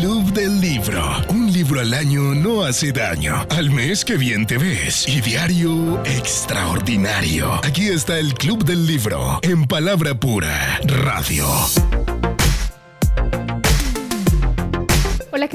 Club del Libro. Un libro al año no hace daño. Al mes que bien te ves. Y diario extraordinario. Aquí está el Club del Libro. En palabra pura. Radio.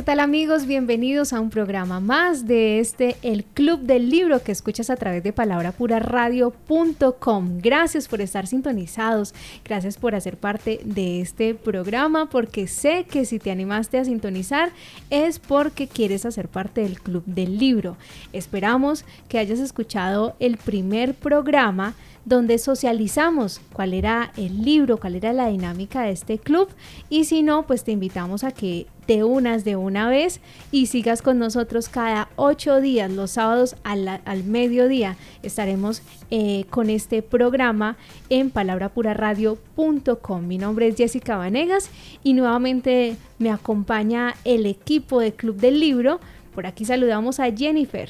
Tal amigos? Bienvenidos a un programa más de este El Club del Libro que escuchas a través de palabrapuraradio.com. Gracias por estar sintonizados, gracias por hacer parte de este programa porque sé que si te animaste a sintonizar es porque quieres hacer parte del Club del Libro. Esperamos que hayas escuchado el primer programa donde socializamos cuál era el libro, cuál era la dinámica de este club y si no, pues te invitamos a que te unas de una vez y sigas con nosotros cada ocho días, los sábados al, mediodía. Estaremos eh, con este programa en palabrapuraradio.com. Mi nombre es Jessica Vanegas y nuevamente me acompaña el equipo de Club del Libro. Por aquí saludamos a Jennifer.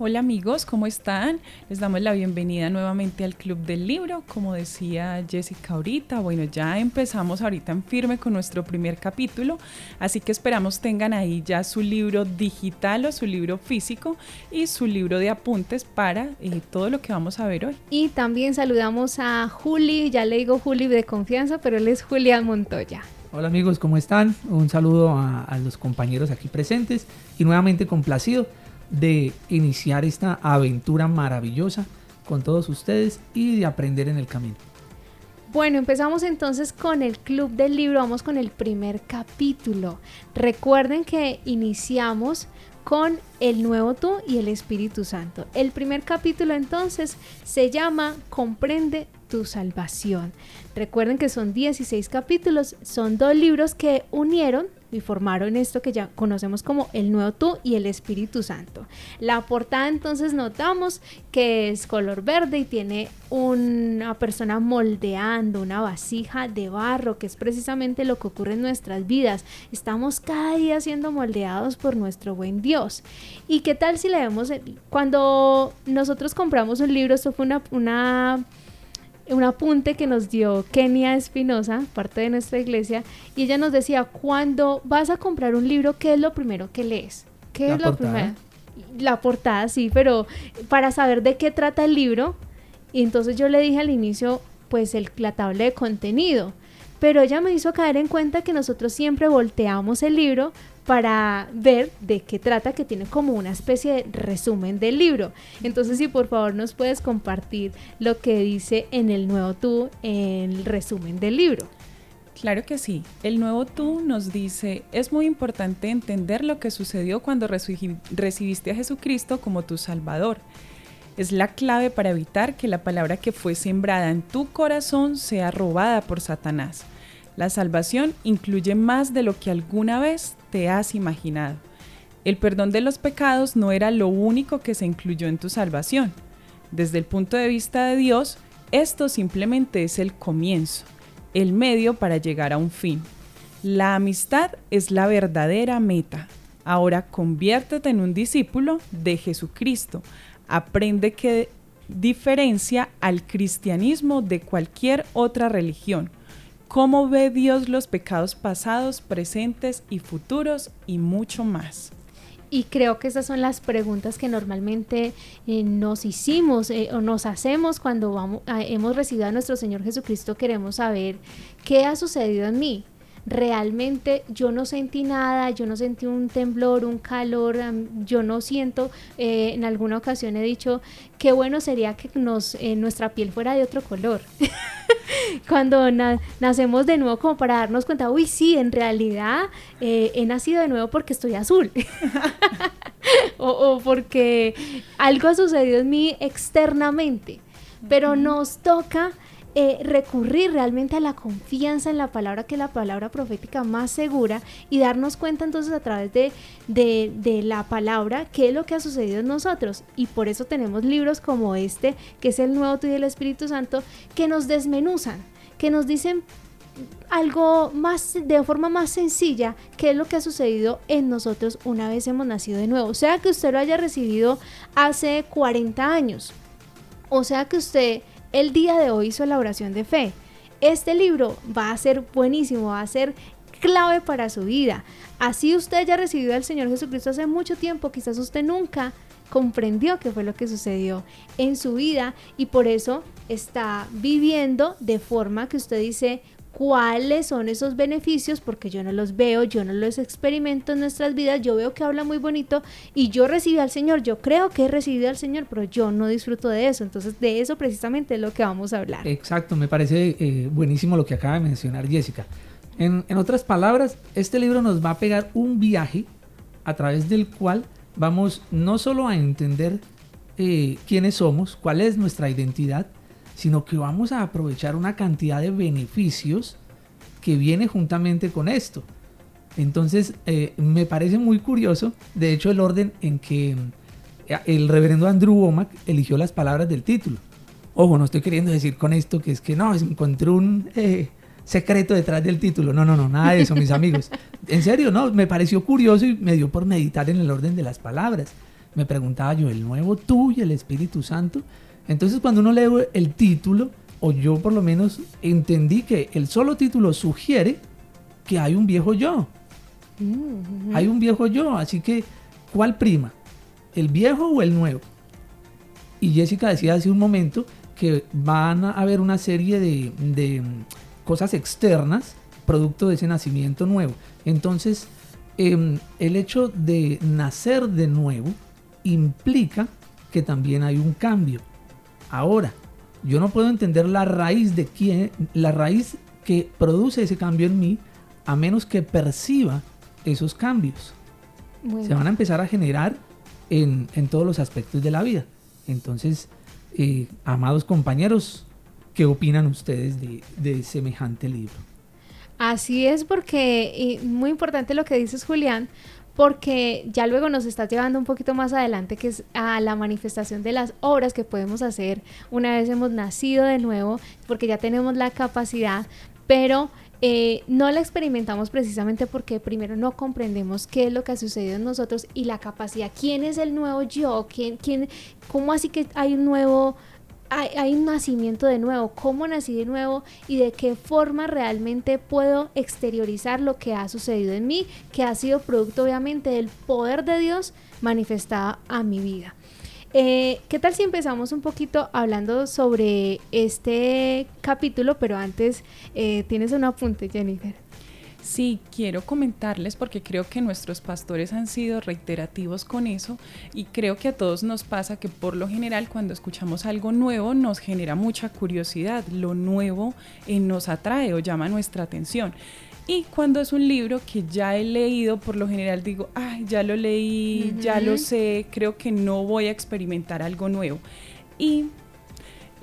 Hola amigos, ¿cómo están? Les damos la bienvenida nuevamente al Club del Libro. Como decía Jessica ahorita, bueno, ya empezamos ahorita en firme con nuestro primer capítulo, así que esperamos tengan ahí ya su libro digital o su libro físico y su libro de apuntes para eh, todo lo que vamos a ver hoy. Y también saludamos a Juli, ya le digo Juli de confianza, pero él es Julián Montoya. Hola amigos, ¿cómo están? Un saludo a, a los compañeros aquí presentes y nuevamente complacido de iniciar esta aventura maravillosa con todos ustedes y de aprender en el camino. Bueno, empezamos entonces con el Club del Libro, vamos con el primer capítulo. Recuerden que iniciamos con el nuevo tú y el Espíritu Santo. El primer capítulo entonces se llama Comprende tu salvación. Recuerden que son 16 capítulos, son dos libros que unieron y formaron esto que ya conocemos como el nuevo tú y el Espíritu Santo. La portada entonces notamos que es color verde y tiene una persona moldeando una vasija de barro, que es precisamente lo que ocurre en nuestras vidas. Estamos cada día siendo moldeados por nuestro buen Dios. ¿Y qué tal si leemos cuando nosotros compramos un libro? Esto fue una un apunte que nos dio Kenia Espinosa, parte de nuestra iglesia, y ella nos decía, cuando vas a comprar un libro, ¿qué es lo primero que lees? ¿Qué es lo primero? La portada, sí, pero para saber de qué trata el libro, y entonces yo le dije al inicio, pues el, la tabla de contenido, pero ella me hizo caer en cuenta que nosotros siempre volteamos el libro para ver de qué trata, que tiene como una especie de resumen del libro. Entonces, si por favor nos puedes compartir lo que dice en el nuevo tú, en el resumen del libro. Claro que sí. El nuevo tú nos dice, es muy importante entender lo que sucedió cuando recibiste a Jesucristo como tu Salvador. Es la clave para evitar que la palabra que fue sembrada en tu corazón sea robada por Satanás. La salvación incluye más de lo que alguna vez te has imaginado. El perdón de los pecados no era lo único que se incluyó en tu salvación. Desde el punto de vista de Dios, esto simplemente es el comienzo, el medio para llegar a un fin. La amistad es la verdadera meta. Ahora conviértete en un discípulo de Jesucristo. Aprende qué diferencia al cristianismo de cualquier otra religión cómo ve Dios los pecados pasados, presentes y futuros y mucho más. Y creo que esas son las preguntas que normalmente eh, nos hicimos eh, o nos hacemos cuando vamos, hemos recibido a nuestro Señor Jesucristo. Queremos saber qué ha sucedido en mí, realmente yo no sentí nada, yo no sentí un temblor, un calor, yo no siento, eh, en alguna ocasión he dicho, qué bueno sería que nos, eh, nuestra piel fuera de otro color. Cuando nacemos de nuevo como para darnos cuenta, uy, sí, en realidad eh, he nacido de nuevo porque estoy azul. o, o porque algo ha sucedido en mí externamente. Pero nos toca eh, recurrir realmente a la confianza en la palabra, que es la palabra profética más segura, y darnos cuenta entonces a través de, de, la palabra qué es lo que ha sucedido en nosotros. Y por eso tenemos libros como este, que es el Nuevo Tío del Espíritu Santo, que nos desmenuzan, que nos dicen algo más de forma más sencilla qué es lo que ha sucedido en nosotros una vez hemos nacido de nuevo. O sea que usted lo haya recibido hace 40 años. O sea que usted el día de hoy hizo la oración de fe. Este libro va a ser buenísimo, va a ser clave para su vida. Así usted ya recibido al Señor Jesucristo hace mucho tiempo, quizás usted nunca comprendió qué fue lo que sucedió en su vida y por eso está viviendo de forma que usted dice, cuáles son esos beneficios, porque yo no los veo, yo no los experimento en nuestras vidas, yo veo que habla muy bonito y yo recibí al Señor, yo creo que he recibido al Señor, pero yo no disfruto de eso. Entonces de eso precisamente es lo que vamos a hablar. Exacto, me parece eh, buenísimo lo que acaba de mencionar Jessica. En, otras palabras, este libro nos va a pegar un viaje a través del cual vamos no solo a entender eh, quiénes somos, cuál es nuestra identidad, sino que vamos a aprovechar una cantidad de beneficios que viene juntamente con esto. Entonces, eh, me parece muy curioso, de hecho, el orden en que eh, el reverendo Andrew Womack eligió las palabras del título. Ojo, no estoy queriendo decir con esto que es que no, encontré un eh, secreto detrás del título. No, no, no, nada de eso, mis amigos. En serio, no, me pareció curioso y me dio por meditar en el orden de las palabras. Me preguntaba yo, ¿el nuevo tú y el Espíritu Santo? Entonces cuando uno lee el título, o yo por lo menos entendí que el solo título sugiere que hay un viejo yo. Mm, hay un viejo yo, así que ¿cuál prima? ¿El viejo o el nuevo? Y Jessica decía hace un momento que van a haber una serie de, cosas externas producto de ese nacimiento nuevo. Entonces, em, el hecho de nacer de nuevo implica que también hay un cambio. Ahora, yo no puedo entender la raíz de quién, la raíz que produce ese cambio en mí, a menos que perciba esos cambios. Se van a empezar a generar en, todos los aspectos de la vida. Entonces, eh, amados compañeros, ¿qué opinan ustedes de, semejante libro? Así es, porque muy importante lo que dices, Julián, porque ya luego nos está llevando un poquito más adelante, que es a la manifestación de las obras que podemos hacer una vez hemos nacido de nuevo, porque ya tenemos la capacidad, pero eh, no la experimentamos precisamente porque primero no comprendemos qué es lo que ha sucedido en nosotros y la capacidad, quién es el nuevo yo, quién, quién, cómo así que hay un nuevo hay, un nacimiento de nuevo, cómo nací de nuevo y de qué forma realmente puedo exteriorizar lo que ha sucedido en mí, que ha sido producto obviamente del poder de Dios manifestado a mi vida. Eh, ¿Qué tal si empezamos un poquito hablando sobre este capítulo? Pero antes, eh, tienes un apunte, Jennifer. Sí, quiero comentarles porque creo que nuestros pastores han sido reiterativos con eso y creo que a todos nos pasa que por lo general cuando escuchamos algo nuevo nos genera mucha curiosidad, lo nuevo eh, nos atrae o llama nuestra atención. Y cuando es un libro que ya he leído, por lo general digo, ay, ya lo leí, ya lo sé, creo que no voy a experimentar algo nuevo. Y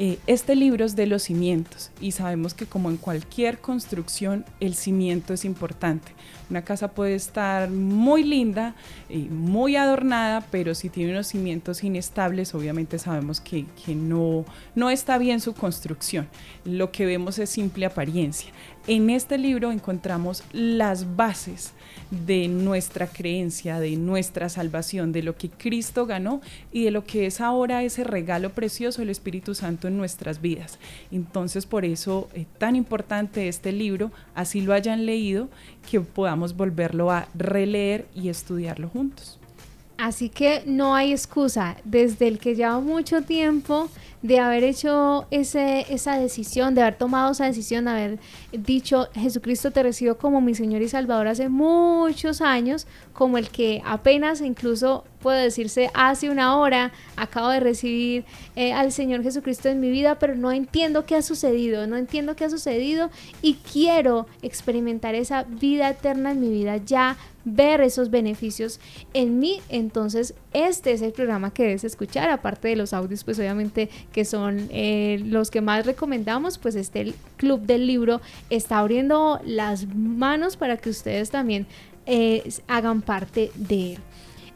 eh, este libro es de los cimientos y sabemos que como en cualquier construcción el cimiento es importante. Una casa puede estar muy linda, y muy adornada, pero si tiene unos cimientos inestables, obviamente sabemos que, que no, no está bien su construcción. Lo que vemos es simple apariencia. En este libro encontramos las bases de nuestra creencia, de nuestra salvación, de lo que Cristo ganó y de lo que es ahora ese regalo precioso del Espíritu Santo en nuestras vidas. Entonces por eso es tan importante este libro, así lo hayan leído, que podamos volverlo a releer y estudiarlo juntos. Así que no hay excusa. Desde el que lleva mucho tiempo de haber hecho ese, esa decisión, de haber tomado esa decisión, de haber dicho, Jesucristo te recibo como mi Señor y Salvador hace muchos años, como el que apenas incluso puede decirse hace una hora acabo de recibir eh, al Señor Jesucristo en mi vida, pero no entiendo qué ha sucedido, no entiendo qué ha sucedido y quiero experimentar esa vida eterna en mi vida ya ver esos beneficios en mí, entonces este es el programa que debes escuchar, aparte de los audios, pues obviamente que son eh, los que más recomendamos, pues este Club del Libro está abriendo las manos para que ustedes también eh, hagan parte de él.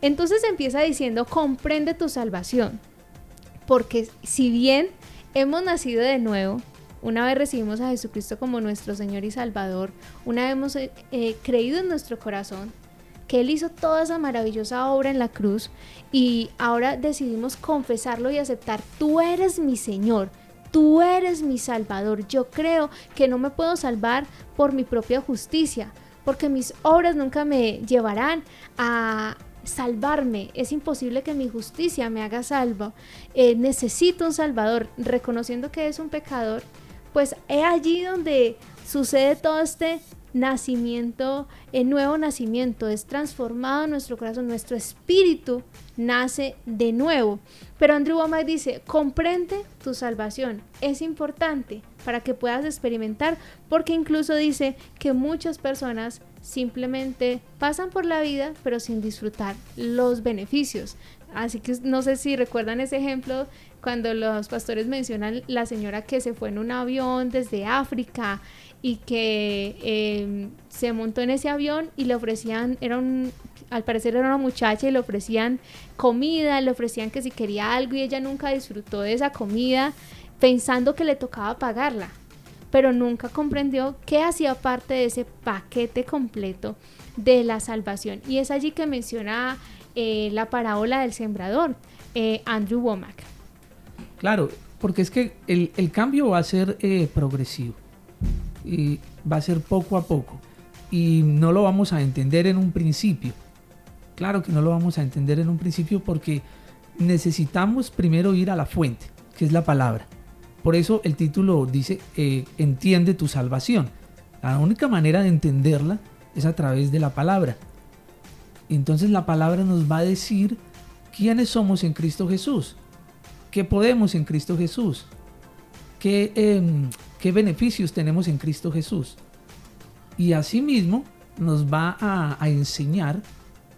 Entonces empieza diciendo, comprende tu salvación, porque si bien hemos nacido de nuevo, una vez recibimos a Jesucristo como nuestro Señor y Salvador, una vez hemos eh, creído en nuestro corazón, Él hizo toda esa maravillosa obra en la cruz y ahora decidimos confesarlo y aceptar, tú eres mi Señor, tú eres mi Salvador. Yo creo que no me puedo salvar por mi propia justicia, porque mis obras nunca me llevarán a salvarme. Es imposible que mi justicia me haga salvo. Eh, necesito un salvador, reconociendo que es un pecador. Pues es allí donde sucede todo este nacimiento, el nuevo nacimiento, es transformado nuestro corazón, nuestro espíritu nace de nuevo. Pero Andrew Womack dice, comprende tu salvación, es importante para que puedas experimentar, porque incluso dice que muchas personas simplemente pasan por la vida pero sin disfrutar los beneficios. Así que no sé si recuerdan ese ejemplo cuando los pastores mencionan la señora que se fue en un avión desde África y que em, se montó en ese avión y le ofrecían, era un, al parecer era una muchacha y le ofrecían comida, le ofrecían que si quería algo y ella nunca disfrutó de esa comida pensando que le tocaba pagarla, pero nunca comprendió que hacía parte de ese paquete completo de la salvación. Y es allí que menciona eh, la parábola del sembrador, eh, Andrew Womack. Claro, porque es que el, cambio va a ser eh, progresivo va a ser poco a poco y no lo vamos a entender en un principio. Claro que no lo vamos a entender en un principio porque necesitamos primero ir a la fuente, que es la palabra. Por eso el título dice, eh, entiende tu salvación. La única manera de entenderla es a través de la palabra. Entonces la palabra nos va a decir quiénes somos en Cristo Jesús, qué podemos en Cristo Jesús, qué, em, qué beneficios tenemos en Cristo Jesús. Y asimismo nos va a, enseñar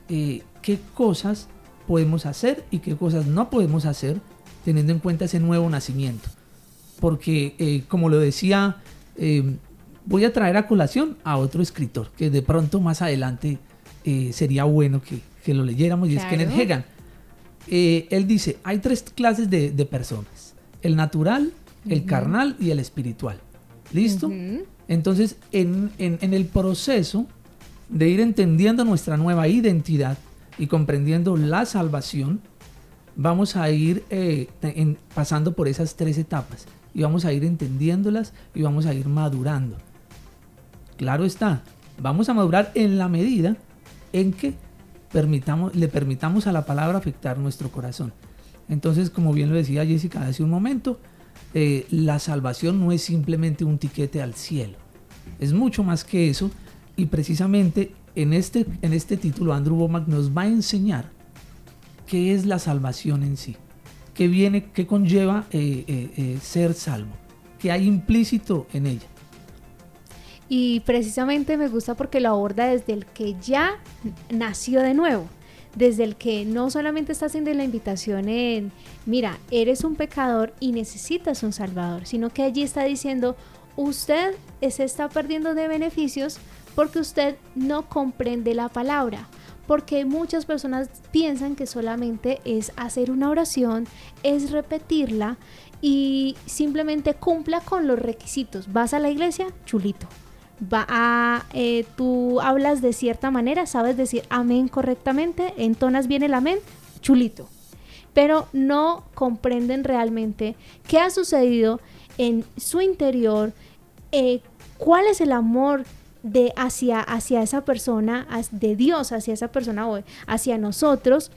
eh, qué cosas podemos hacer y qué cosas no podemos hacer teniendo en cuenta ese nuevo nacimiento. Porque, eh, como lo decía, eh, voy a traer a colación a otro escritor que de pronto más adelante sería bueno que, lo leyéramos y es Kenneth Hagan. él dice, hay tres clases de, de personas. El natural, el carnal y el espiritual. ¿Listo? Entonces, en, el proceso de ir entendiendo nuestra nueva identidad y comprendiendo la salvación, vamos a ir eh, pasando por esas tres etapas y vamos a ir entendiéndolas y vamos a ir madurando. Claro está, vamos a madurar en la medida en que permitamos, le permitamos a la palabra afectar nuestro corazón. Entonces, como bien lo decía Jessica hace un momento, eh, la salvación no es simplemente un tiquete al cielo. Es mucho más que eso y precisamente en este, en este título Andrew Womack nos va a enseñar qué es la salvación en sí, qué viene, qué conlleva eh, eh, ser salvo, qué hay implícito en ella. Y precisamente me gusta porque lo aborda desde el que ya nació de nuevo desde el que no solamente está haciendo la invitación en, mira, eres un pecador y necesitas un salvador, sino que allí está diciendo, usted se está perdiendo de beneficios porque usted no comprende la palabra. Porque muchas personas piensan que solamente es hacer una oración, es repetirla y simplemente cumpla con los requisitos. Vas a la iglesia, chulito va a, eh, tú hablas de cierta manera, sabes decir amén correctamente, entonas bien el amén, chulito. Pero no comprenden realmente qué ha sucedido en su interior, eh, cuál es el amor de hacia, hacia esa persona, de Dios hacia esa persona o hacia nosotros,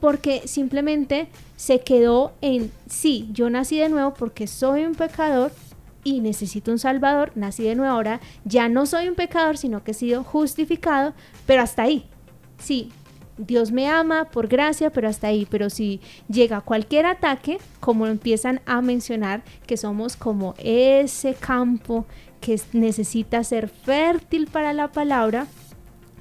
porque simplemente se quedó en, sí, yo nací de nuevo porque soy un pecador, y necesito un Salvador, nací de nuevo ahora, ya no soy un pecador, sino que he sido justificado, pero hasta ahí. Sí, Dios me ama por gracia, pero hasta ahí. Pero si llega cualquier ataque, como empiezan a mencionar, que somos como ese campo que necesita ser fértil para la palabra,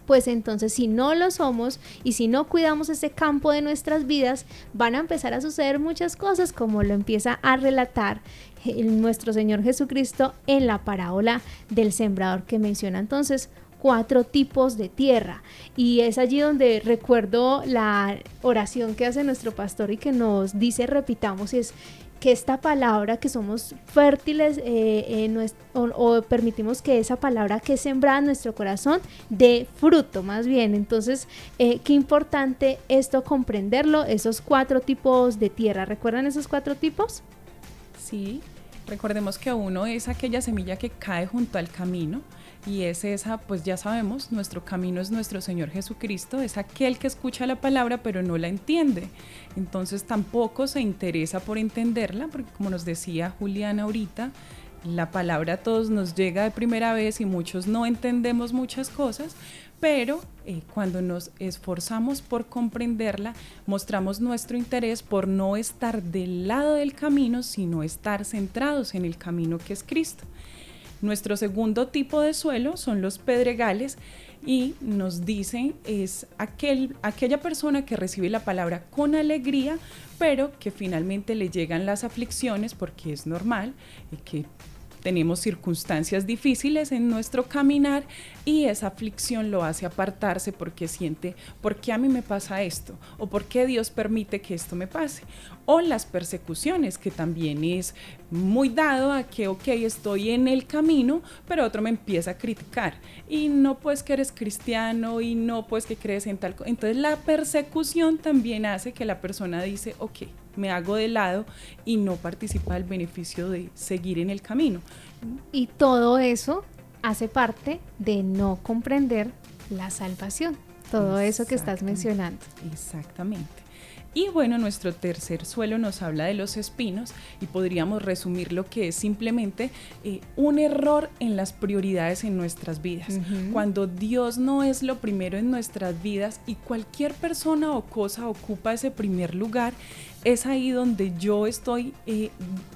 pues entonces si no lo somos y si no cuidamos ese campo de nuestras vidas, van a empezar a suceder muchas cosas como lo empieza a relatar nuestro Señor Jesucristo en la parábola del sembrador que menciona entonces cuatro tipos de tierra. Y es allí donde recuerdo la oración que hace nuestro pastor y que nos dice, repitamos, es que esta palabra, que somos fértiles eh, o, permitimos que esa palabra que es sembrada en nuestro corazón dé fruto más bien. Entonces, eh, qué importante esto comprenderlo, esos cuatro tipos de tierra. ¿Recuerdan esos cuatro tipos? Sí, Recordemos que uno es aquella semilla que cae junto al camino, y es esa, pues ya sabemos, nuestro camino es nuestro Señor Jesucristo, es aquel que escucha la palabra pero no la entiende. Entonces tampoco se interesa por entenderla, porque como nos decía Juliana ahorita, la palabra a todos nos llega de primera vez y muchos no entendemos muchas cosas, pero eh, cuando nos esforzamos por comprenderla, mostramos nuestro interés por no estar del lado del camino, sino estar centrados en el camino que es Cristo. Nuestro segundo tipo de suelo son los pedregales y nos dicen es aquel, aquella persona que recibe la palabra con alegría, pero que finalmente le llegan las aflicciones porque es normal y que tenemos circunstancias difíciles en nuestro caminar y esa aflicción lo hace apartarse porque siente, ¿por qué a mí me pasa esto? ¿O por qué Dios permite que esto me pase? O las persecuciones, que también es muy dado a que, ok, estoy en el camino, pero otro me empieza a criticar. Y no pues que eres cristiano y no pues que crees en tal cosa. Entonces la persecución también hace que la persona dice, ok, me hago de lado y no participa del beneficio de seguir en el camino. Y todo eso hace parte de no comprender la salvación, todo eso que estás mencionando. Exactamente. Y bueno, nuestro tercer suelo nos habla de los espinos y podríamos resumir lo que es simplemente eh, un error en las prioridades en nuestras vidas. Cuando Dios no es lo primero en nuestras vidas y cualquier persona o cosa ocupa ese primer lugar, es ahí donde yo estoy eh,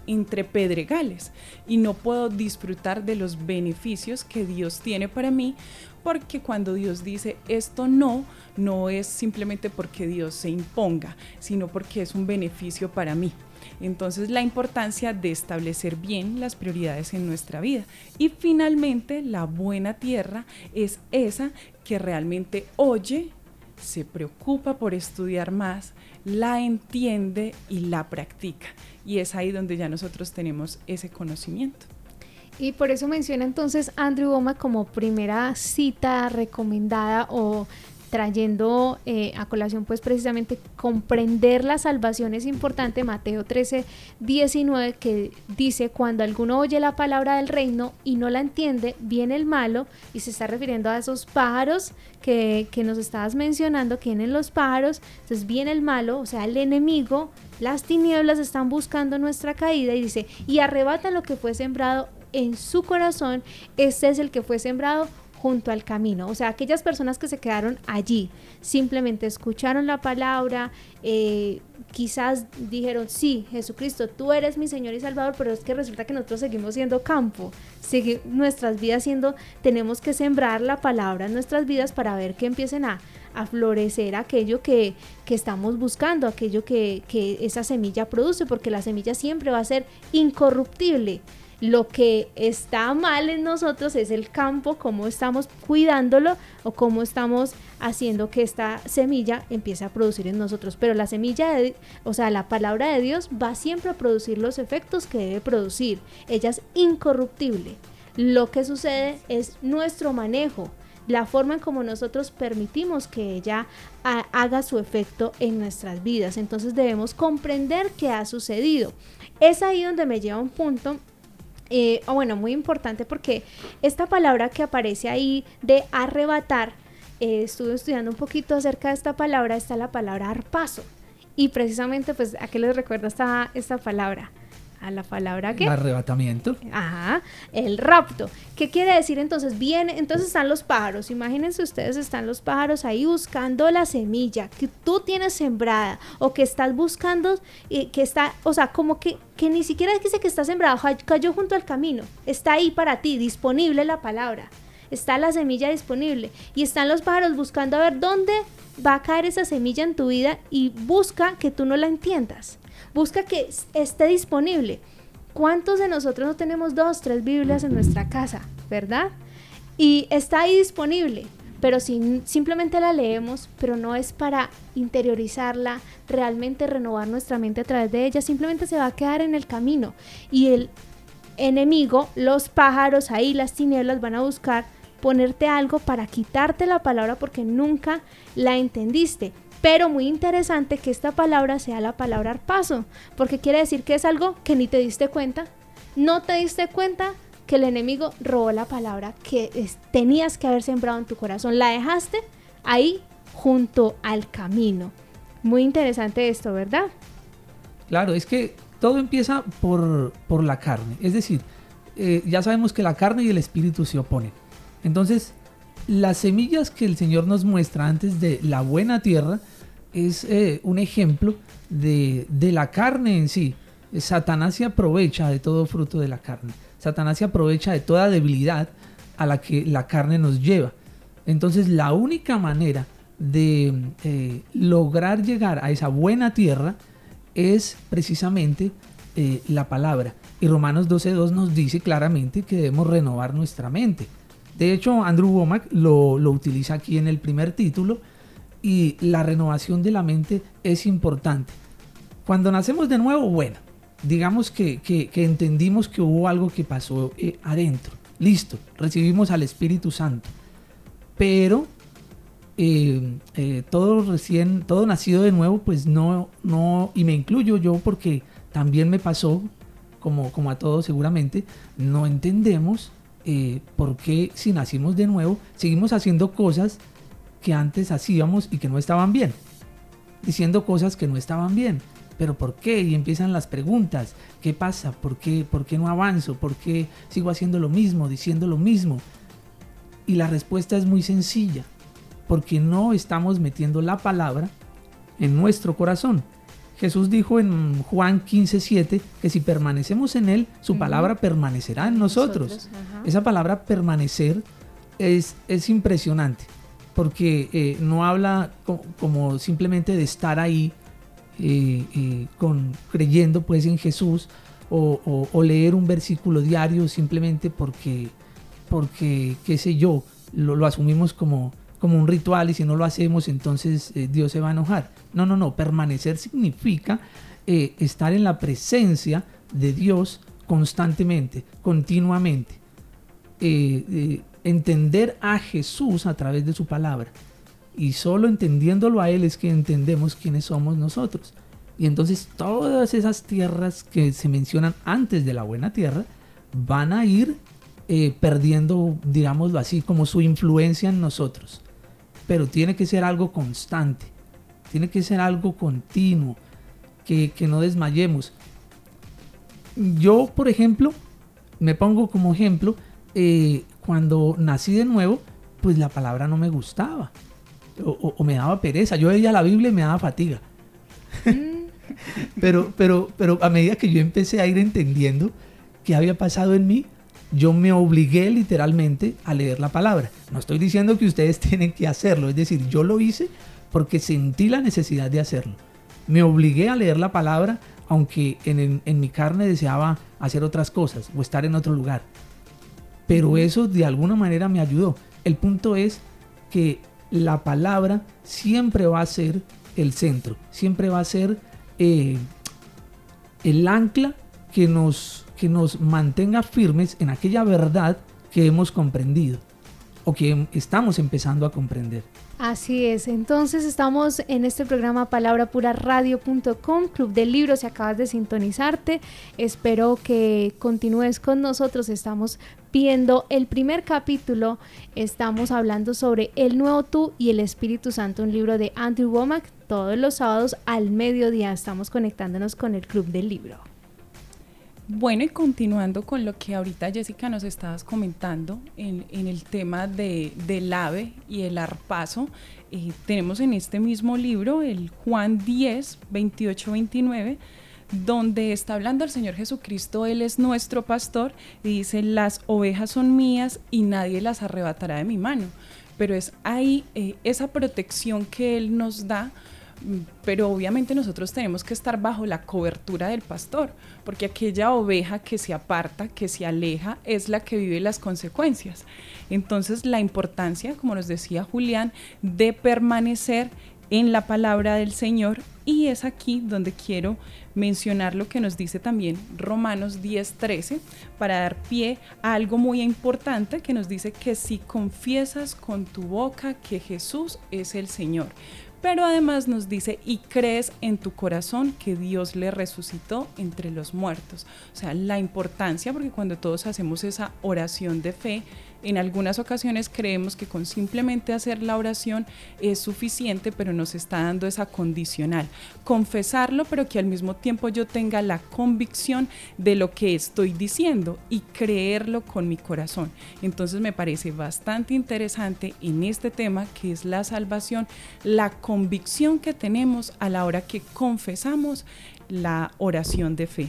entre pedregales y no puedo disfrutar de los beneficios que Dios tiene para mí, porque cuando Dios dice esto no, no es simplemente porque Dios se imponga, sino porque es un beneficio para mí. Entonces la importancia de establecer bien las prioridades en nuestra vida. Y finalmente la buena tierra es esa que realmente oye, se preocupa por estudiar más, la entiende y la practica. Y es ahí donde ya nosotros tenemos ese conocimiento. Y por eso menciona entonces Andrew Boma como primera cita recomendada o trayendo eh, a colación pues precisamente comprender la salvación es importante, Mateo 13, 19 que dice cuando alguno oye la palabra del reino y no la entiende, viene el malo y se está refiriendo a esos pájaros que, que nos estabas mencionando, que vienen los pájaros, entonces viene el malo, o sea el enemigo, las tinieblas están buscando nuestra caída y dice y arrebatan lo que fue sembrado en su corazón, este es el que fue sembrado junto al camino. O sea, aquellas personas que se quedaron allí, simplemente escucharon la palabra, eh, quizás dijeron, sí, Jesucristo, tú eres mi Señor y Salvador, pero es que resulta que nosotros seguimos siendo campo, sigue nuestras vidas siendo, tenemos que sembrar la palabra en nuestras vidas para ver que empiecen a, florecer aquello que, que estamos buscando, aquello que, que esa semilla produce, porque la semilla siempre va a ser incorruptible lo que está mal en nosotros es el campo, cómo estamos cuidándolo o cómo estamos haciendo que esta semilla empiece a producir en nosotros. Pero la semilla, de, o sea, la palabra de Dios va siempre a producir los efectos que debe producir. Ella es incorruptible. Lo que sucede es nuestro manejo, la forma en como nosotros permitimos que ella haga su efecto en nuestras vidas. Entonces debemos comprender qué ha sucedido. Es ahí donde me lleva un punto eh, bueno, muy importante porque esta palabra que aparece ahí de arrebatar, eh, estuve estudiando un poquito acerca de esta palabra, está la palabra arpazo. Y precisamente, pues, ¿a qué les recuerda esta, esta palabra? A la palabra que... Arrebatamiento. Ajá, el rapto. ¿Qué quiere decir entonces? Viene, entonces están los pájaros. Imagínense ustedes, están los pájaros ahí buscando la semilla que tú tienes sembrada o que estás buscando, y que está, o sea, como que, que ni siquiera dice que está sembrado, cayó junto al camino. Está ahí para ti, disponible la palabra. Está la semilla disponible. Y están los pájaros buscando a ver dónde va a caer esa semilla en tu vida y busca que tú no la entiendas. Busca que esté disponible. ¿Cuántos de nosotros no tenemos dos, tres Biblias en nuestra casa, verdad? Y está ahí disponible, pero si simplemente la leemos, pero no es para interiorizarla, realmente renovar nuestra mente a través de ella, simplemente se va a quedar en el camino. Y el enemigo, los pájaros ahí, las tinieblas van a buscar ponerte algo para quitarte la palabra porque nunca la entendiste. Pero muy interesante que esta palabra sea la palabra paso, porque quiere decir que es algo que ni te diste cuenta. No te diste cuenta que el enemigo robó la palabra que tenías que haber sembrado en tu corazón. La dejaste ahí junto al camino. Muy interesante esto, ¿verdad? Claro, es que todo empieza por, por la carne. Es decir, eh, ya sabemos que la carne y el espíritu se oponen. Entonces, las semillas que el Señor nos muestra antes de la buena tierra es eh, un ejemplo de, de, la carne en sí. Satanás se aprovecha de todo fruto de la carne. Satanás se aprovecha de toda debilidad a la que la carne nos lleva. Entonces la única manera de eh, lograr llegar a esa buena tierra es precisamente eh, la palabra. Y Romanos 12.2 nos dice claramente que debemos renovar nuestra mente. De hecho, Andrew Womack lo, utiliza aquí en el primer título y la renovación de la mente es importante. Cuando nacemos de nuevo, bueno, digamos que, entendimos que hubo algo que pasó eh, adentro. Listo, recibimos al Espíritu Santo. Pero eh, eh, todo recién, todo nacido de nuevo, pues no, no, y me incluyo yo porque también me pasó, como, como a todos seguramente, no entendemos eh, por qué si nacimos de nuevo, seguimos haciendo cosas que antes hacíamos y que no estaban bien, diciendo cosas que no estaban bien. Pero ¿por qué? Y empiezan las preguntas. ¿Qué pasa? ¿Por qué, ¿Por qué no avanzo? ¿Por qué sigo haciendo lo mismo, diciendo lo mismo? Y la respuesta es muy sencilla porque no estamos metiendo la palabra en nuestro corazón. Jesús dijo en Juan 15:7 que si permanecemos en Él, su palabra permanecerá en nosotros. Esa palabra permanecer es, es impresionante, porque eh, no habla como simplemente de estar ahí eh, eh, con, creyendo pues en Jesús o, leer un versículo diario simplemente porque, porque qué sé yo, lo asumimos como, como un ritual y si no lo hacemos entonces eh, Dios se va a enojar. No, no, no, permanecer significa eh, estar en la presencia de Dios constantemente, continuamente. Eh, entender a Jesús a través de su palabra. Y solo entendiéndolo a Él es que entendemos quiénes somos nosotros. Y entonces todas esas tierras que se mencionan antes de la buena tierra van a ir perdiendo, digámoslo así, como su influencia en nosotros pero tiene que ser algo constante, tiene que ser algo continuo, que, no desmayemos. Yo, por ejemplo, me pongo como ejemplo, eh, cuando nací de nuevo, pues la palabra no me gustaba o, me daba pereza. Yo veía la Biblia y me daba fatiga. Mm. pero, pero, pero a medida que yo empecé a ir entendiendo qué había pasado en mí, yo me obligué literalmente a leer la palabra. No estoy diciendo que ustedes tienen que hacerlo, es decir, yo lo hice porque sentí la necesidad de hacerlo. Me obligué a leer la palabra aunque en, mi carne deseaba hacer otras cosas o estar en otro lugar. Pero eso de alguna manera me ayudó. El punto es que la palabra siempre va a ser el centro, siempre va a ser eh, el ancla que nos que nos mantenga firmes en aquella verdad que hemos comprendido o que estamos empezando a comprender. Así es, entonces estamos en este programa palabrapuraradio.com, Club del Libro, si acabas de sintonizarte, espero que continúes con nosotros, estamos viendo el primer capítulo, estamos hablando sobre el nuevo tú y el Espíritu Santo, un libro de Andrew Womack, todos los sábados al mediodía. Estamos conectándonos con el Club del Libro. Bueno, y continuando con lo que ahorita Jessica nos estabas comentando en, el tema de, del ave y el arpazo, eh, tenemos en este mismo libro el Juan 10, 28, 29, donde está hablando el Señor Jesucristo, Él es nuestro pastor, y dice, las ovejas son mías y nadie las arrebatará de mi mano. Pero es ahí eh, esa protección que Él nos da pero obviamente nosotros tenemos que estar bajo la cobertura del pastor, porque aquella oveja que se aparta, que se aleja, es la que vive las consecuencias. Entonces la importancia, como nos decía Julián, de permanecer en la palabra del Señor y es aquí donde quiero mencionar lo que nos dice también Romanos 10:13 para dar pie a algo muy importante que nos dice que si confiesas con tu boca que Jesús es el Señor, pero además nos dice, y crees en tu corazón que Dios le resucitó entre los muertos. O sea, la importancia, porque cuando todos hacemos esa oración de fe, en algunas ocasiones creemos que con simplemente hacer la oración es suficiente, pero nos está dando esa condicional. Confesarlo, pero que al mismo tiempo yo tenga la convicción de lo que estoy diciendo y creerlo con mi corazón. Entonces me parece bastante interesante en este tema que es la salvación, la convicción que tenemos a la hora que confesamos la oración de fe.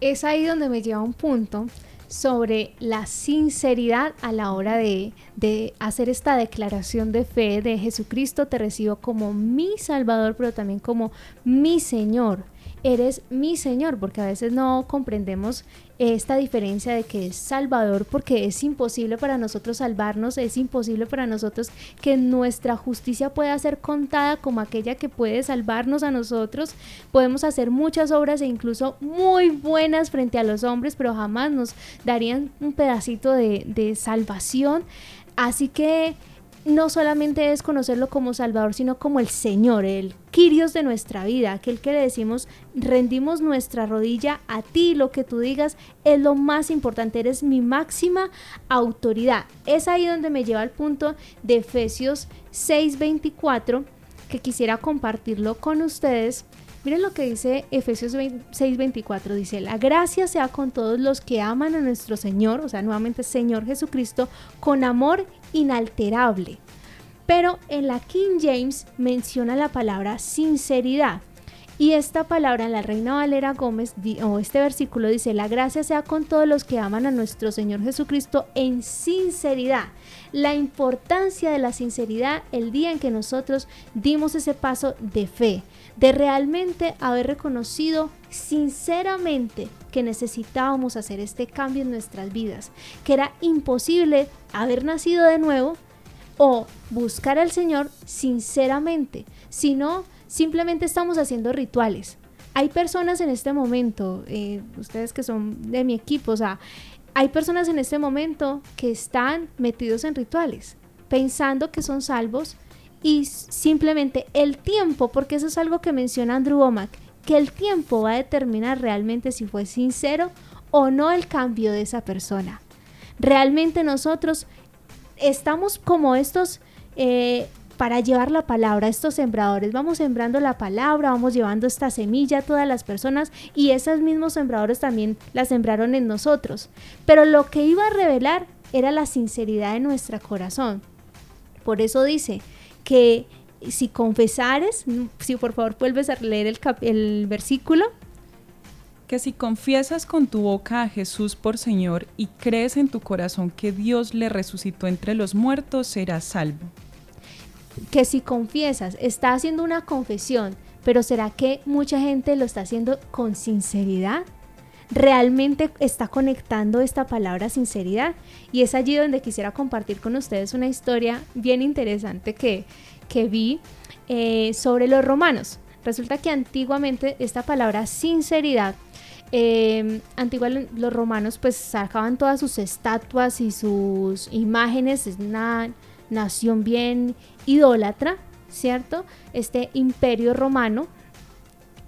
Es ahí donde me lleva un punto sobre la sinceridad a la hora de, de, hacer esta declaración de fe de Jesucristo te recibo como mi Salvador, pero también como mi Señor eres mi Señor, porque a veces no comprendemos esta diferencia de que es Salvador, porque es imposible para nosotros salvarnos, es imposible para nosotros que nuestra justicia pueda ser contada como aquella que puede salvarnos a nosotros. Podemos hacer muchas obras e incluso muy buenas frente a los hombres, pero jamás nos darían un pedacito de, de salvación. Así que no solamente es conocerlo como Salvador, sino como el Señor, el Kyrios de nuestra vida, aquel que le decimos, rendimos nuestra rodilla a ti, lo que tú digas es lo más importante, eres mi máxima autoridad. Es ahí donde me lleva al punto de Efesios 6:24, que quisiera compartirlo con ustedes. Miren lo que dice Efesios 6:24, dice, la gracia sea con todos los que aman a nuestro Señor, o sea, nuevamente Señor Jesucristo, con amor inalterable. Pero en la King James menciona la palabra sinceridad. Y esta palabra en la Reina Valera Gómez, o este versículo dice, la gracia sea con todos los que aman a nuestro Señor Jesucristo en sinceridad. La importancia de la sinceridad el día en que nosotros dimos ese paso de fe, de realmente haber reconocido sinceramente que necesitábamos hacer este cambio en nuestras vidas, que era imposible haber nacido de nuevo o buscar al Señor sinceramente, sino simplemente estamos haciendo rituales. Hay personas en este momento, eh, ustedes que son de mi equipo, o sea, hay personas en este momento que están metidos en rituales, pensando que son salvos y simplemente el tiempo, porque eso es algo que menciona Andrew Womack, que el tiempo va a determinar realmente si fue sincero o no el cambio de esa persona. Realmente nosotros estamos como estos eh, para llevar la palabra, estos sembradores. Vamos sembrando la palabra, vamos llevando esta semilla a todas las personas y esos mismos sembradores también la sembraron en nosotros. Pero lo que iba a revelar era la sinceridad de nuestro corazón. Por eso dice que si confesares, si por favor vuelves a leer el, el versículo, que si confiesas con tu boca a Jesús por Señor y crees en tu corazón que Dios le resucitó entre los muertos, serás salvo. Que si confiesas, está haciendo una confesión, pero ¿será que mucha gente lo está haciendo con sinceridad? ¿Realmente está conectando esta palabra sinceridad? Y es allí donde quisiera compartir con ustedes una historia bien interesante que, que vi eh, sobre los romanos. Resulta que antiguamente esta palabra sinceridad eh, los romanos pues sacaban todas sus estatuas y sus imágenes, es una nación bien idólatra, ¿cierto? Este imperio romano.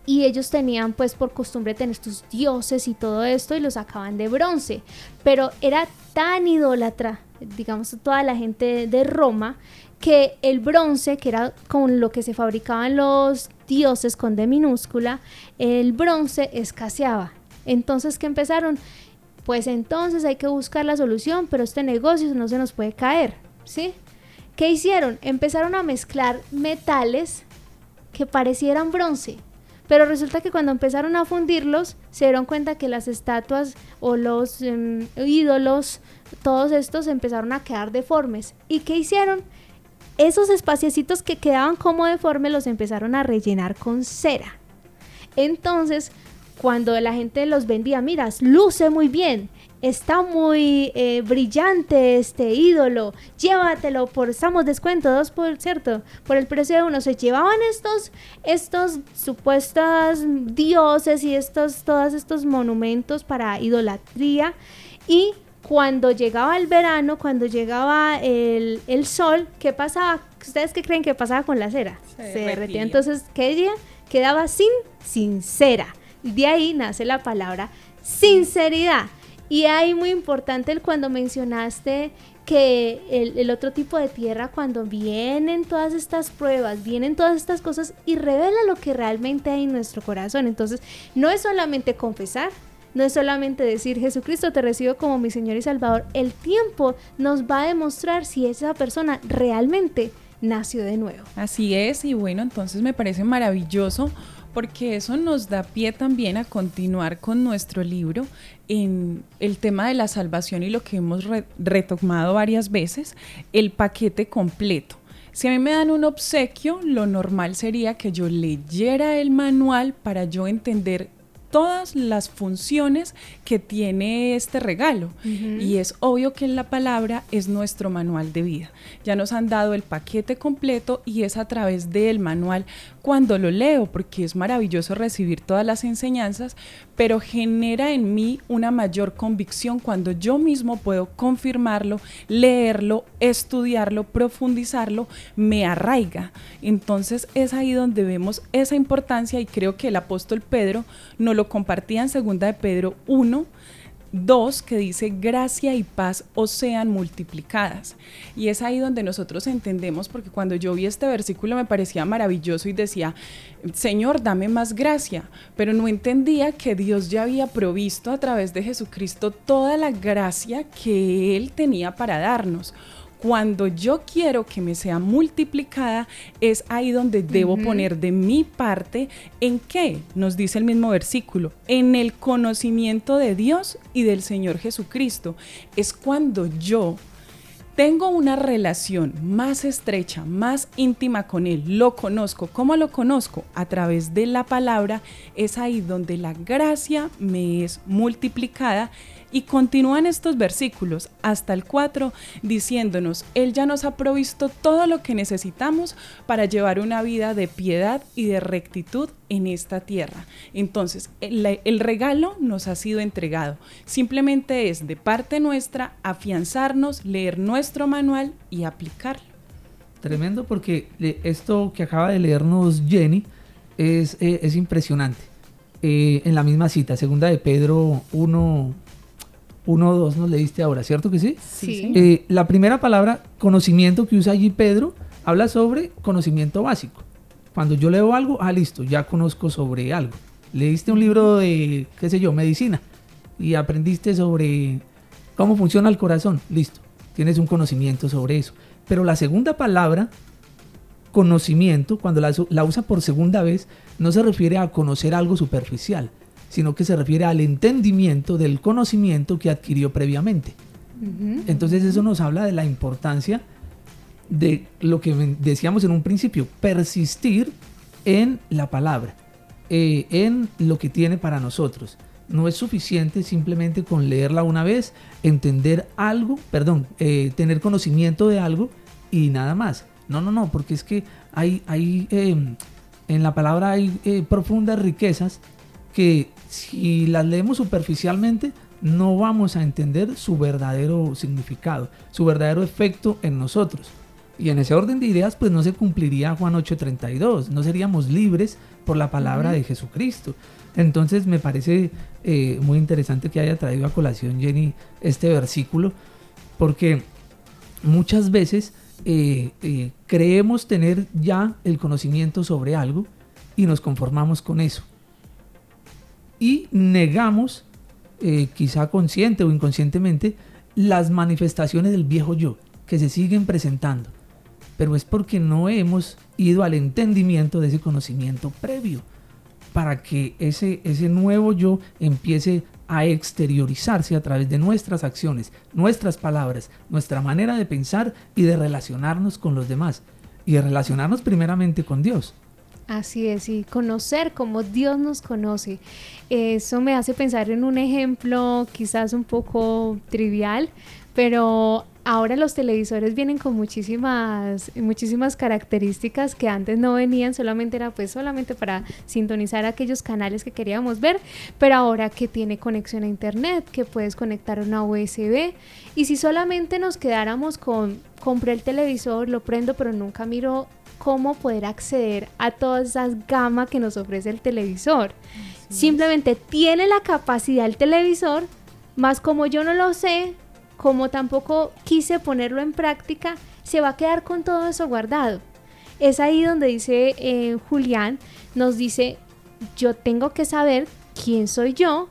Y ellos tenían pues por costumbre tener sus dioses y todo esto y los sacaban de bronce. Pero era tan idólatra, digamos, toda la gente de Roma, que el bronce, que era con lo que se fabricaban los dioses con D minúscula, el bronce escaseaba. Entonces, ¿qué empezaron? Pues entonces hay que buscar la solución, pero este negocio no se nos puede caer, ¿sí? ¿Qué hicieron? Empezaron a mezclar metales que parecieran bronce, pero resulta que cuando empezaron a fundirlos, se dieron cuenta que las estatuas o los em, ídolos, todos estos empezaron a quedar deformes. ¿Y qué hicieron? esos espaciecitos que quedaban como deformes los empezaron a rellenar con cera. Entonces, cuando la gente los vendía, miras, luce muy bien, está muy eh, brillante este ídolo, llévatelo por, estamos descuento, dos por cierto, por el precio de uno. Se llevaban estos, estos supuestos dioses y estos, todos estos monumentos para idolatría y cuando llegaba el verano, cuando llegaba el, sol, ¿qué pasaba? ¿Ustedes qué creen que pasaba con la cera? Se Se, derretía. derretía. Entonces, ¿qué día? Quedaba sin sincera. Y de ahí nace la palabra sinceridad. Y ahí muy importante el cuando mencionaste que el, el otro tipo de tierra, cuando vienen todas estas pruebas, vienen todas estas cosas y revela lo que realmente hay en nuestro corazón. Entonces, no es solamente confesar, no es solamente decir Jesucristo te recibo como mi Señor y Salvador. El tiempo nos va a demostrar si esa persona realmente nació de nuevo. Así es, y bueno, entonces me parece maravilloso porque eso nos da pie también a continuar con nuestro libro en el tema de la salvación y lo que hemos re- retomado varias veces, el paquete completo. Si a mí me dan un obsequio, lo normal sería que yo leyera el manual para yo entender todas las funciones que tiene este regalo. Y es obvio que la palabra es nuestro manual de vida. Ya nos han dado el paquete completo y es a través del manual cuando lo leo, porque es maravilloso recibir todas las enseñanzas, pero genera en mí una mayor convicción cuando yo mismo puedo confirmarlo, leerlo, estudiarlo, profundizarlo, me arraiga. Entonces es ahí donde vemos esa importancia y creo que el apóstol Pedro nos lo compartía en segunda de Pedro 1, 2 que dice gracia y paz os sean multiplicadas. Y es ahí donde nosotros entendemos, porque cuando yo vi este versículo me parecía maravilloso y decía, Señor, dame más gracia, pero no entendía que Dios ya había provisto a través de Jesucristo toda la gracia que Él tenía para darnos. Cuando yo quiero que me sea multiplicada, es ahí donde debo poner de mi parte en qué, nos dice el mismo versículo, en el conocimiento de Dios y del Señor Jesucristo. Es cuando yo tengo una relación más estrecha, más íntima con Él, lo conozco. ¿Cómo lo conozco? A través de la palabra, es ahí donde la gracia me es multiplicada. Y continúan estos versículos hasta el 4 diciéndonos, Él ya nos ha provisto todo lo que necesitamos para llevar una vida de piedad y de rectitud en esta tierra. Entonces, el, regalo nos ha sido entregado. Simplemente es de parte nuestra afianzarnos, leer nuestro manual y aplicarlo. Tremendo porque esto que acaba de leernos Jenny es, eh, es impresionante. Eh, en la misma cita, segunda de Pedro 1, 1, 2 nos leíste ahora, ¿cierto que sí? Sí. Eh, la primera palabra, conocimiento que usa allí Pedro, habla sobre conocimiento básico. Cuando yo leo algo, ah, listo, ya conozco sobre algo. Leíste un libro de, qué sé yo, medicina y aprendiste sobre cómo funciona el corazón, listo, tienes un conocimiento sobre eso. Pero la segunda palabra, conocimiento, cuando la, la usa por segunda vez, no se refiere a conocer algo superficial, sino que se refiere al entendimiento del conocimiento que adquirió previamente. Entonces eso nos habla de la importancia de lo que decíamos en un principio, persistir en la palabra, eh, en lo que tiene para nosotros. No es suficiente simplemente con leerla una vez, entender algo, perdón, eh, tener conocimiento de algo y nada más. No, no, no, porque es que hay, hay eh, en la palabra hay eh, profundas riquezas que si las leemos superficialmente no vamos a entender su verdadero significado, su verdadero efecto en nosotros. Y en ese orden de ideas, pues no se cumpliría Juan 8:32, no seríamos libres por la palabra de Jesucristo. Entonces me parece eh, muy interesante que haya traído a colación Jenny este versículo, porque muchas veces eh, eh, creemos tener ya el conocimiento sobre algo y nos conformamos con eso. Y negamos, eh, quizá consciente o inconscientemente, las manifestaciones del viejo yo que se siguen presentando. Pero es porque no hemos ido al entendimiento de ese conocimiento previo para que ese, ese nuevo yo empiece a exteriorizarse a través de nuestras acciones, nuestras palabras, nuestra manera de pensar y de relacionarnos con los demás. Y de relacionarnos primeramente con Dios. Así es, y conocer como Dios nos conoce. Eso me hace pensar en un ejemplo quizás un poco trivial, pero ahora los televisores vienen con muchísimas, muchísimas características que antes no venían, solamente era pues solamente para sintonizar aquellos canales que queríamos ver, pero ahora que tiene conexión a internet, que puedes conectar una USB y si solamente nos quedáramos con compré el televisor, lo prendo, pero nunca miro cómo poder acceder a todas esas gamas que nos ofrece el televisor. Simplemente tiene la capacidad el televisor, más como yo no lo sé, como tampoco quise ponerlo en práctica, se va a quedar con todo eso guardado. Es ahí donde dice eh, Julián, nos dice, yo tengo que saber quién soy yo,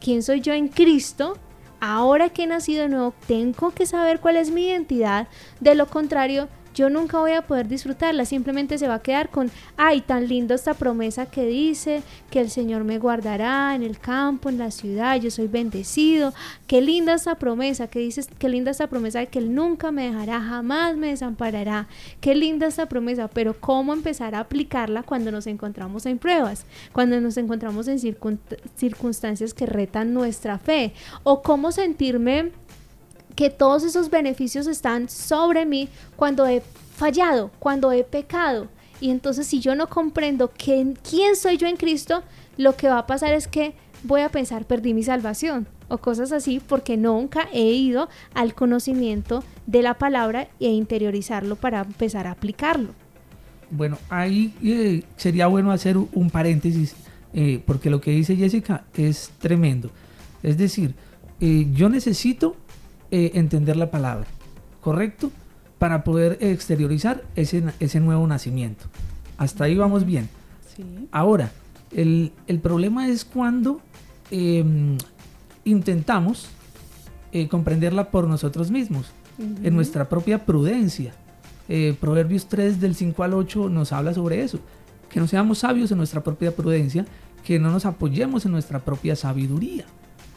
quién soy yo en Cristo, ahora que he nacido de nuevo, tengo que saber cuál es mi identidad, de lo contrario, yo nunca voy a poder disfrutarla, simplemente se va a quedar con, ay, tan lindo esta promesa que dice que el Señor me guardará en el campo, en la ciudad, yo soy bendecido, qué linda esta promesa, que dices, qué linda esta promesa de que Él nunca me dejará, jamás me desamparará, qué linda esta promesa, pero cómo empezar a aplicarla cuando nos encontramos en pruebas, cuando nos encontramos en circunstancias que retan nuestra fe, o cómo sentirme que todos esos beneficios están sobre mí cuando he fallado, cuando he pecado. Y entonces si yo no comprendo quién, soy yo en Cristo, lo que va a pasar es que voy a pensar perdí mi salvación o cosas así porque nunca he ido al conocimiento de la palabra e interiorizarlo para empezar a aplicarlo. Bueno, ahí eh, sería bueno hacer un paréntesis eh, porque lo que dice Jessica es tremendo. Es decir, eh, yo necesito eh, entender la palabra, ¿correcto? Para poder exteriorizar ese, ese nuevo nacimiento. Hasta ahí vamos bien. Ahora, el, problema es cuando em, intentamos eh, comprenderla por nosotros mismos, en nuestra propia prudencia. Eh, Proverbios 3 del 5 al 8 nos habla sobre eso, que no seamos sabios en nuestra propia prudencia, que no nos apoyemos en nuestra propia sabiduría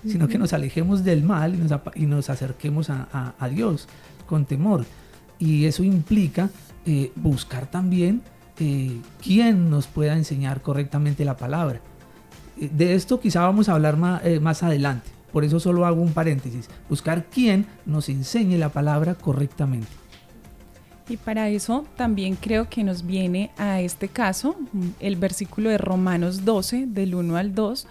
sino que nos alejemos del mal y nos, acerquemos a, Dios con temor. Y eso implica eh, buscar también eh, quién nos pueda enseñar correctamente la palabra. Eh, de esto quizá vamos a hablar más, más adelante, por eso solo hago un paréntesis, buscar quién nos enseñe la palabra correctamente. Y para eso también creo que nos viene a este caso el versículo de Romanos 12, del 1 al 2,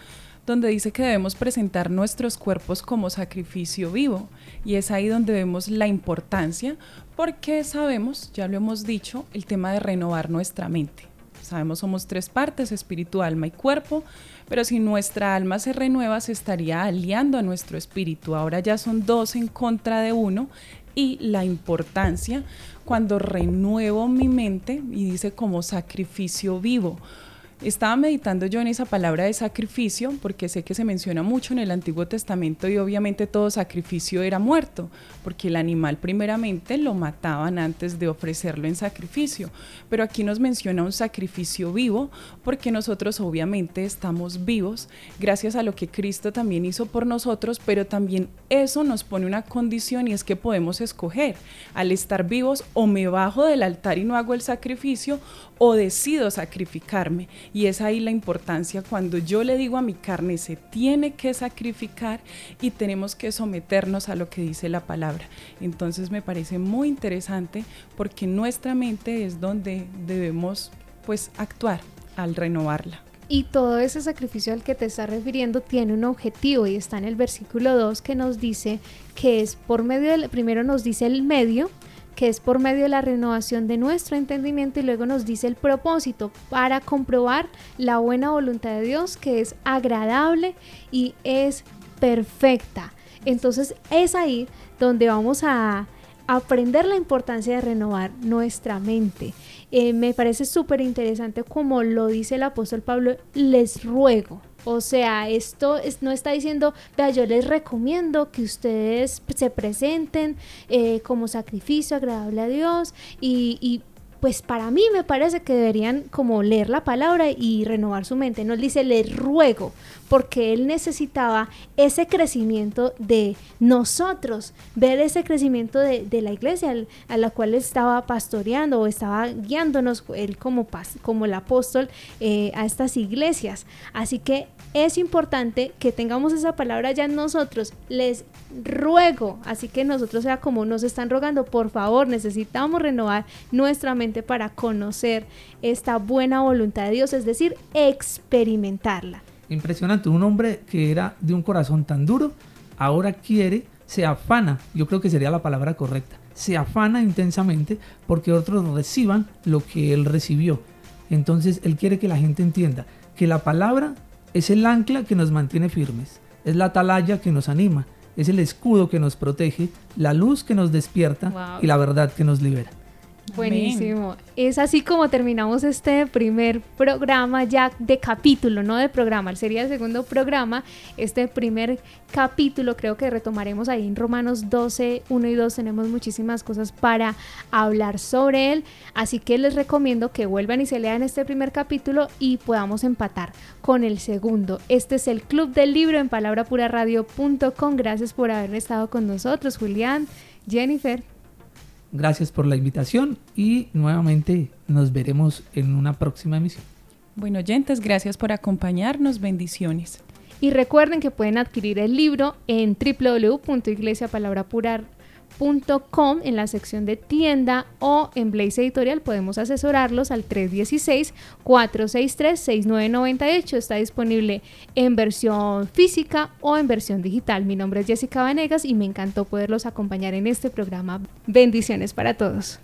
donde dice que debemos presentar nuestros cuerpos como sacrificio vivo. Y es ahí donde vemos la importancia, porque sabemos, ya lo hemos dicho, el tema de renovar nuestra mente. Sabemos somos tres partes, espíritu, alma y cuerpo, pero si nuestra alma se renueva se estaría aliando a nuestro espíritu. Ahora ya son dos en contra de uno y la importancia cuando renuevo mi mente y dice como sacrificio vivo estaba meditando yo en esa palabra de sacrificio porque sé que se menciona mucho en el Antiguo Testamento y obviamente todo sacrificio era muerto, porque el animal primeramente lo mataban antes de ofrecerlo en sacrificio. Pero aquí nos menciona un sacrificio vivo porque nosotros obviamente estamos vivos gracias a lo que Cristo también hizo por nosotros, pero también eso nos pone una condición y es que podemos escoger al estar vivos o me bajo del altar y no hago el sacrificio o decido sacrificarme. Y es ahí la importancia cuando yo le digo a mi carne, se tiene que sacrificar y tenemos que someternos a lo que dice la palabra. Entonces me parece muy interesante porque nuestra mente es donde debemos pues actuar al renovarla. Y todo ese sacrificio al que te estás refiriendo tiene un objetivo y está en el versículo 2 que nos dice que es por medio del, primero nos dice el medio, que es por medio de la renovación de nuestro entendimiento y luego nos dice el propósito para comprobar la buena voluntad de Dios que es agradable y es perfecta. Entonces es ahí donde vamos a aprender la importancia de renovar nuestra mente. Eh, me parece súper interesante como lo dice el apóstol Pablo, les ruego. O sea, esto no está diciendo, vea, yo les recomiendo que ustedes se presenten eh, como sacrificio agradable a Dios y, pues para mí me parece que deberían como leer la palabra y renovar su mente. Nos dice, le ruego, porque él necesitaba ese crecimiento de nosotros, ver ese crecimiento de, la iglesia a la cual estaba pastoreando o estaba guiándonos él como, como el apóstol eh, a estas iglesias. Así que es importante que tengamos esa palabra ya en nosotros. Les ruego, así que nosotros sea como nos están rogando, por favor, necesitamos renovar nuestra mente para conocer esta buena voluntad de Dios, es decir, experimentarla. Impresionante, un hombre que era de un corazón tan duro, ahora quiere, se afana, yo creo que sería la palabra correcta, se afana intensamente porque otros reciban lo que él recibió. Entonces él quiere que la gente entienda que la palabra es el ancla que nos mantiene firmes, es la atalaya que nos anima, es el escudo que nos protege, la luz que nos despierta y la verdad que nos libera. Buenísimo. Es así como terminamos este primer programa ya de capítulo, no de programa, sería el segundo programa. Este primer capítulo creo que retomaremos ahí en Romanos 12, 1 y 2. Tenemos muchísimas cosas para hablar sobre él. Así que les recomiendo que vuelvan y se lean este primer capítulo y podamos empatar con el segundo. Este es el Club del Libro en palabrapuraradio.com. Gracias por haber estado con nosotros, Julián, Jennifer. Gracias por la invitación y nuevamente nos veremos en una próxima emisión. Bueno, oyentes, gracias por acompañarnos. Bendiciones. Y recuerden que pueden adquirir el libro en www.iglesiapalabrapura.com en la sección de tienda o en Blaze Editorial podemos asesorarlos al 316-463-6998. Está disponible en versión física o en versión digital. Mi nombre es Jessica Vanegas y me encantó poderlos acompañar en este programa. Bendiciones para todos.